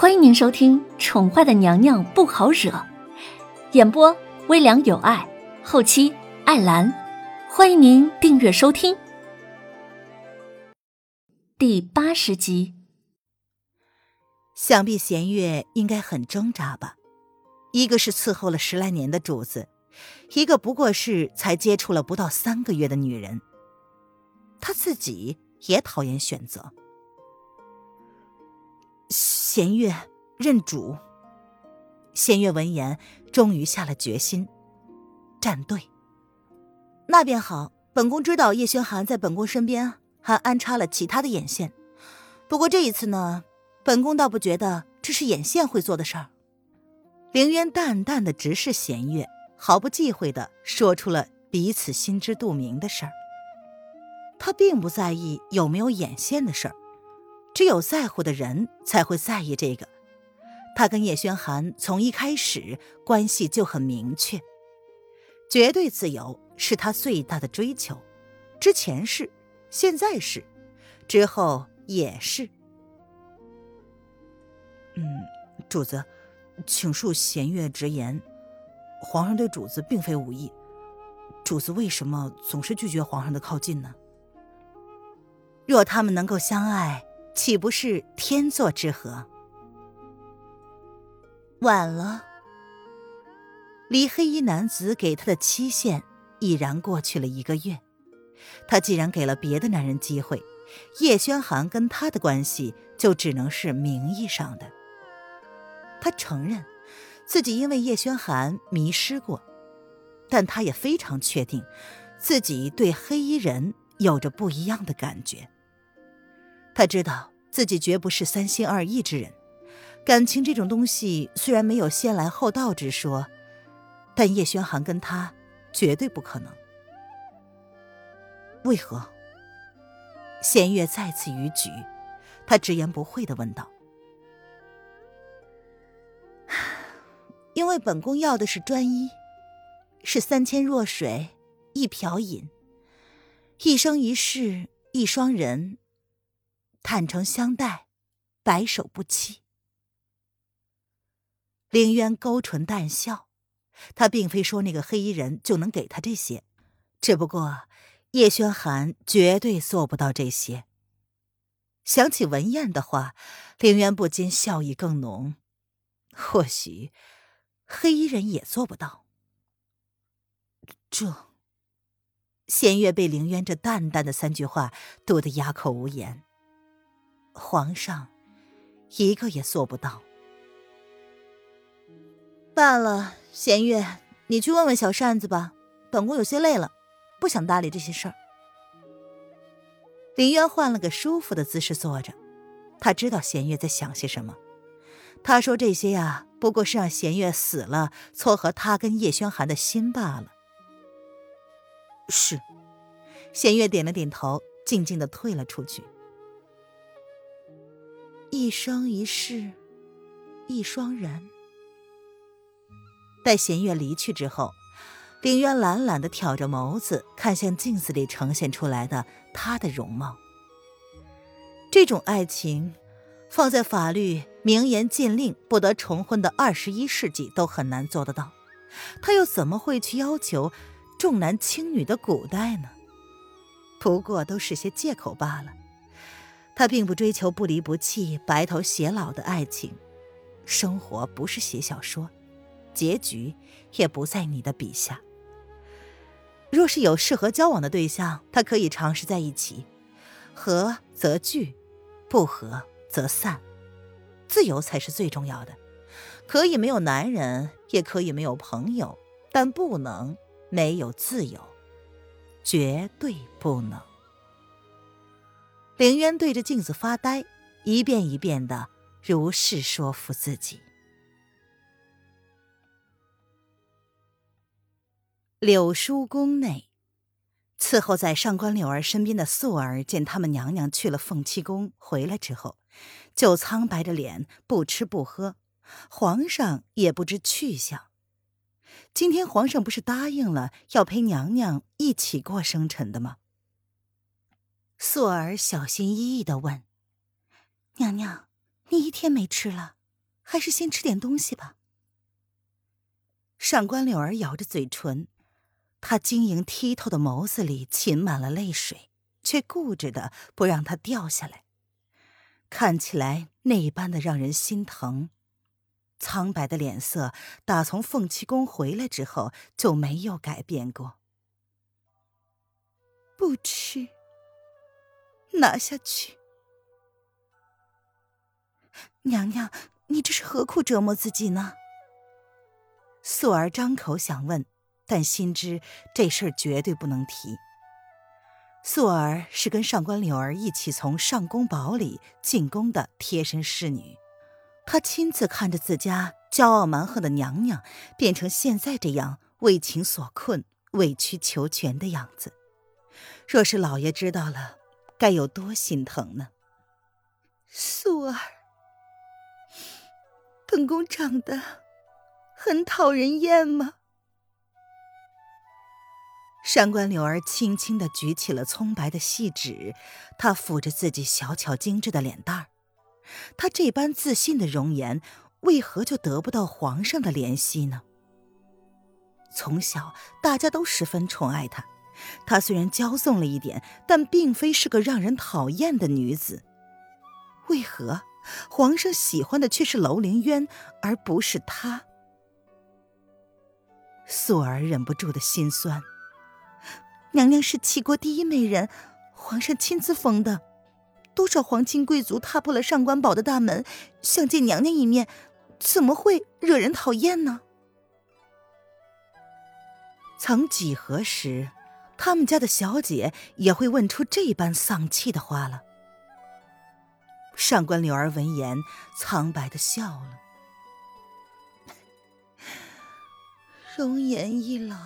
欢迎您收听《宠坏的娘娘不好惹》，演播微凉有爱，后期艾兰。欢迎您订阅收听。第八十集，想必弦月应该很挣扎吧？一个是伺候了十来年的主子，一个不过是才接触了不到三个月的女人，她自己也讨厌选择。弦月认主。弦月闻言，终于下了决心，站队。那便好。本宫知道叶轩寒在本宫身边还安插了其他的眼线，不过这一次呢，本宫倒不觉得这是眼线会做的事儿。凌渊淡淡的直视弦月，毫不忌讳的说出了彼此心知肚明的事儿。他并不在意有没有眼线的事儿。只有在乎的人才会在意这个。他跟叶轩寒从一开始关系就很明确，绝对自由是他最大的追求。之前是，现在是，之后也是。嗯，主子，请恕弦月直言，皇上对主子并非无意。主子为什么总是拒绝皇上的靠近呢？若他们能够相爱。岂不是天作之合？晚了，离黑衣男子给他的期限已然过去了一个月。他既然给了别的男人机会，叶轩寒跟他的关系就只能是名义上的。他承认自己因为叶轩寒迷失过，但他也非常确定自己对黑衣人有着不一样的感觉。他知道自己绝不是三心二意之人，感情这种东西虽然没有先来后到之说，但叶轩寒跟他绝对不可能。为何？弦月再次逾矩，他直言不讳的问道：“因为本宫要的是专一，是三千弱水一瓢饮，一生一世一双人。”坦诚相待，白首不弃。凌渊勾唇淡笑，他并非说那个黑衣人就能给他这些，只不过叶轩寒绝对做不到这些。想起文燕的话，凌渊不禁笑意更浓。或许黑衣人也做不到。这，弦月被凌渊这淡淡的三句话堵得哑口无言。皇上，一个也做不到。罢了，弦月，你去问问小扇子吧。本宫有些累了，不想搭理这些事儿。林渊换了个舒服的姿势坐着，他知道弦月在想些什么。他说这些呀，不过是让弦月死了撮合他跟叶轩寒的心罢了。是，弦月点了点头，静静的退了出去。一生一世，一双人。待弦月离去之后，凌渊懒懒的挑着眸子看向镜子里呈现出来的他的容貌。这种爱情，放在法律明言禁令不得重婚的二十一世纪都很难做得到，他又怎么会去要求重男轻女的古代呢？不过都是些借口罢了。他并不追求不离不弃、白头偕老的爱情，生活不是写小说，结局也不在你的笔下。若是有适合交往的对象，他可以尝试在一起，合则聚，不合则散，自由才是最重要的。可以没有男人，也可以没有朋友，但不能没有自由，绝对不能。凌渊对着镜子发呆，一遍一遍的如是说服自己。柳叔宫内，伺候在上官柳儿身边的素儿见他们娘娘去了凤栖宫回来之后，就苍白着脸不吃不喝。皇上也不知去向。今天皇上不是答应了要陪娘娘一起过生辰的吗？素儿小心翼翼的问：“娘娘，你一天没吃了？”还是先吃点东西吧。上官柳儿咬着嘴唇，她晶莹剔透的眸子里噙满了泪水，却固执的不让它掉下来，看起来那般的让人心疼。苍白的脸色，打从凤栖宫回来之后就没有改变过。不吃，拿下去。娘娘，你这是何苦折磨自己呢？素儿张口想问，但心知这事儿绝对不能提。素儿是跟上官柳儿一起从上宫堡里进宫的贴身侍女，她亲自看着自家骄傲蛮横的娘娘变成现在这样为情所困、委曲求全的样子，若是老爷知道了，该有多心疼呢？素儿。本宫长得很讨人厌吗？上官柳儿轻轻的举起了葱白的细指，她抚着自己小巧精致的脸蛋儿。她这般自信的容颜，为何就得不到皇上的怜惜呢？从小大家都十分宠爱她，她虽然骄纵了一点，但并非是个让人讨厌的女子。为何？皇上喜欢的却是楼凌渊，而不是她。素儿忍不住的心酸。娘娘是齐国第一美人，皇上亲自封的，多少皇亲贵族踏破了上官堡的大门，想见娘娘一面，怎么会惹人讨厌呢？曾几何时，他们家的小姐也会问出这般丧气的话了。上官柳儿闻言，苍白的笑了。容颜一老，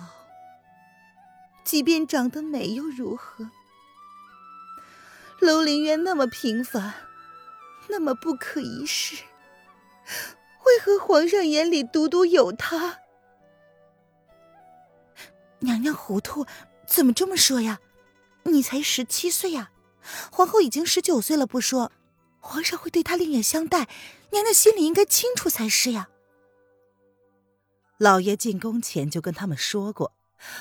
即便长得美又如何？楼林渊那么平凡，那么不可一世，为何皇上眼里独独有他？娘娘糊涂，怎么这么说呀？你才十七岁呀，皇后已经十九岁了，不说。皇上会对她另眼相待，娘娘心里应该清楚才是呀。老爷进宫前就跟他们说过，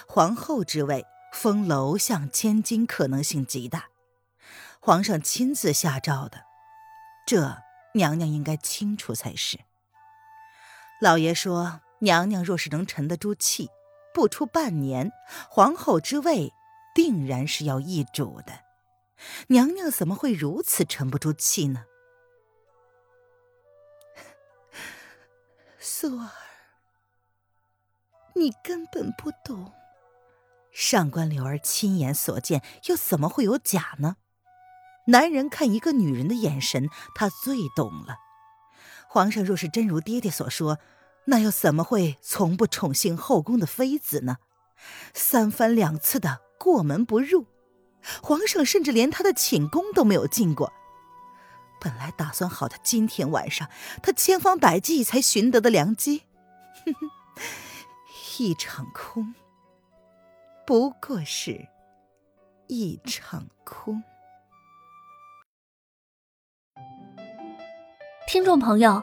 皇后之位封楼相千金可能性极大，皇上亲自下诏的，这娘娘应该清楚才是。老爷说，娘娘若是能沉得住气，不出半年，皇后之位定然是要易主的。娘娘怎么会如此沉不住气呢？素儿，你根本不懂。上官柳儿亲眼所见，又怎么会有假呢？男人看一个女人的眼神，他最懂了。皇上若是真如爹爹所说，那又怎么会从不宠幸后宫的妃子呢？三番两次的过门不入。皇上甚至连他的寝宫都没有进过。本来打算好的今天晚上，他千方百计才寻得的良机，哼哼，一场空，不过是一场空。听众朋友，